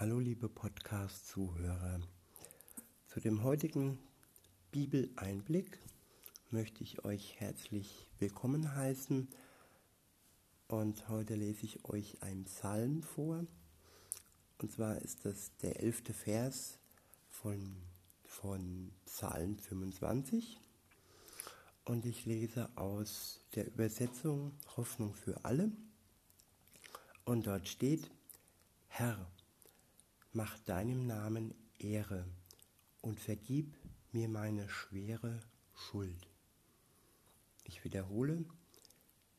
Hallo liebe Podcast-Zuhörer. Zu dem heutigen Bibeleinblick möchte ich euch herzlich willkommen heißen. Und heute lese ich euch einen Psalm vor. Und zwar ist das der elfte Vers von, von Psalm 25. Und ich lese aus der Übersetzung Hoffnung für alle. Und dort steht, Herr, mach deinem Namen Ehre und vergib mir meine schwere Schuld. Ich wiederhole,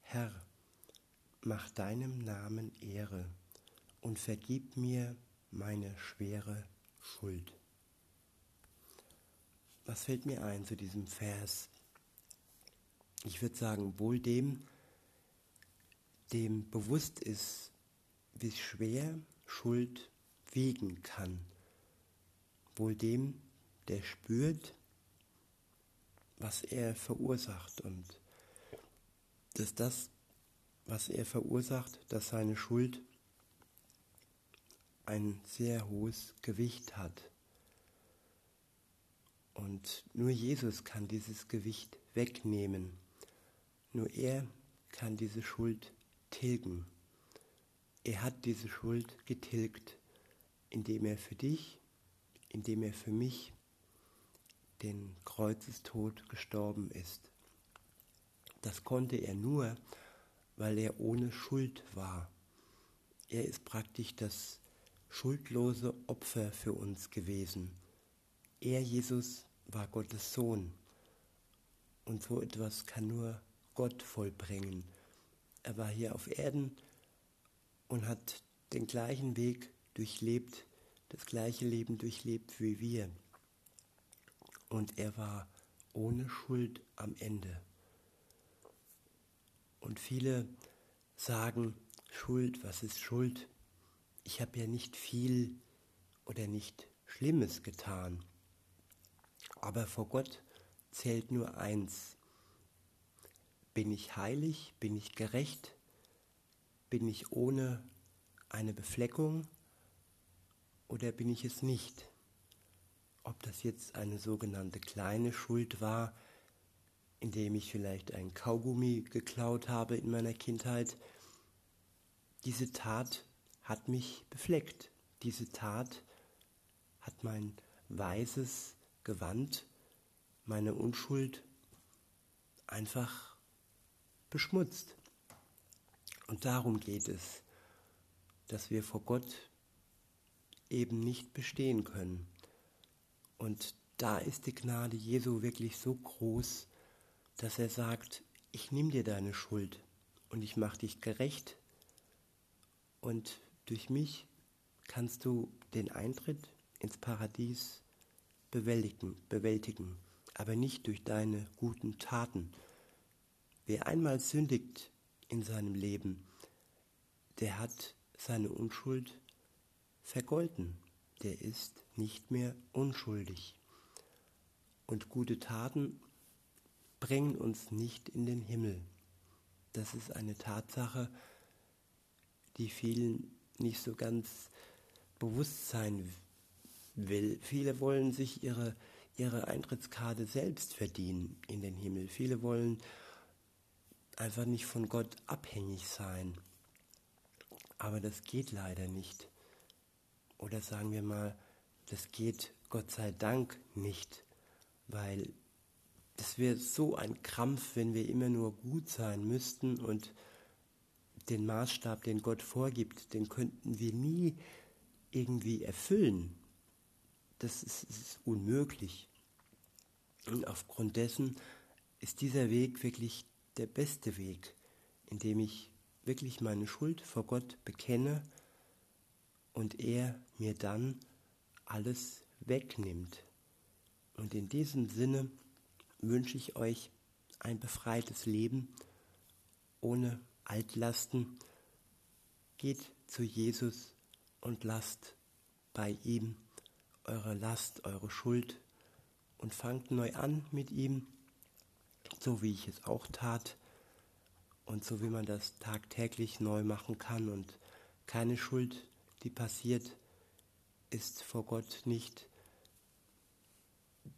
Herr, mach deinem Namen Ehre und vergib mir meine schwere Schuld. Was fällt mir ein zu diesem Vers? Ich würde sagen, wohl dem, dem bewusst ist, wie schwer Schuld wiegen kann. Wohl dem, der spürt, was er verursacht und dass das, was er verursacht, dass seine Schuld ein sehr hohes Gewicht hat. Und nur Jesus kann dieses Gewicht wegnehmen. Nur er kann diese Schuld tilgen. Er hat diese Schuld getilgt indem er für dich, indem er für mich den Kreuzestod gestorben ist. Das konnte er nur, weil er ohne Schuld war. Er ist praktisch das schuldlose Opfer für uns gewesen. Er, Jesus, war Gottes Sohn. Und so etwas kann nur Gott vollbringen. Er war hier auf Erden und hat den gleichen Weg durchlebt, das gleiche Leben durchlebt wie wir. Und er war ohne Schuld am Ende. Und viele sagen, Schuld, was ist Schuld? Ich habe ja nicht viel oder nicht Schlimmes getan. Aber vor Gott zählt nur eins. Bin ich heilig? Bin ich gerecht? Bin ich ohne eine Befleckung? Oder bin ich es nicht? Ob das jetzt eine sogenannte kleine Schuld war, indem ich vielleicht ein Kaugummi geklaut habe in meiner Kindheit, diese Tat hat mich befleckt. Diese Tat hat mein weißes Gewand, meine Unschuld einfach beschmutzt. Und darum geht es, dass wir vor Gott eben nicht bestehen können. Und da ist die Gnade Jesu wirklich so groß, dass er sagt, ich nehme dir deine Schuld und ich mache dich gerecht und durch mich kannst du den Eintritt ins Paradies bewältigen, bewältigen, aber nicht durch deine guten Taten. Wer einmal sündigt in seinem Leben, der hat seine Unschuld vergolten, der ist nicht mehr unschuldig. Und gute Taten bringen uns nicht in den Himmel. Das ist eine Tatsache, die vielen nicht so ganz bewusst sein will. Viele wollen sich ihre, ihre Eintrittskarte selbst verdienen in den Himmel. Viele wollen einfach nicht von Gott abhängig sein. Aber das geht leider nicht. Oder sagen wir mal, das geht Gott sei Dank nicht, weil das wäre so ein Krampf, wenn wir immer nur gut sein müssten und den Maßstab, den Gott vorgibt, den könnten wir nie irgendwie erfüllen. Das ist, ist unmöglich. Und aufgrund dessen ist dieser Weg wirklich der beste Weg, in dem ich wirklich meine Schuld vor Gott bekenne und er mir dann alles wegnimmt. Und in diesem Sinne wünsche ich euch ein befreites Leben ohne Altlasten. Geht zu Jesus und lasst bei ihm eure Last, eure Schuld und fangt neu an mit ihm, so wie ich es auch tat und so wie man das tagtäglich neu machen kann und keine Schuld die passiert, ist vor Gott nicht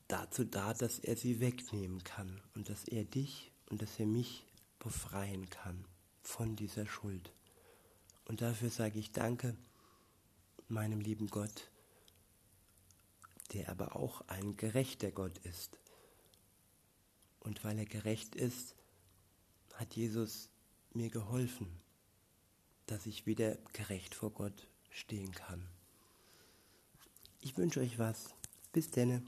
dazu da, dass er sie wegnehmen kann und dass er dich und dass er mich befreien kann von dieser Schuld. Und dafür sage ich Danke meinem lieben Gott, der aber auch ein gerechter Gott ist. Und weil er gerecht ist, hat Jesus mir geholfen, dass ich wieder gerecht vor Gott stehen kann. Ich wünsche euch was. Bis denne.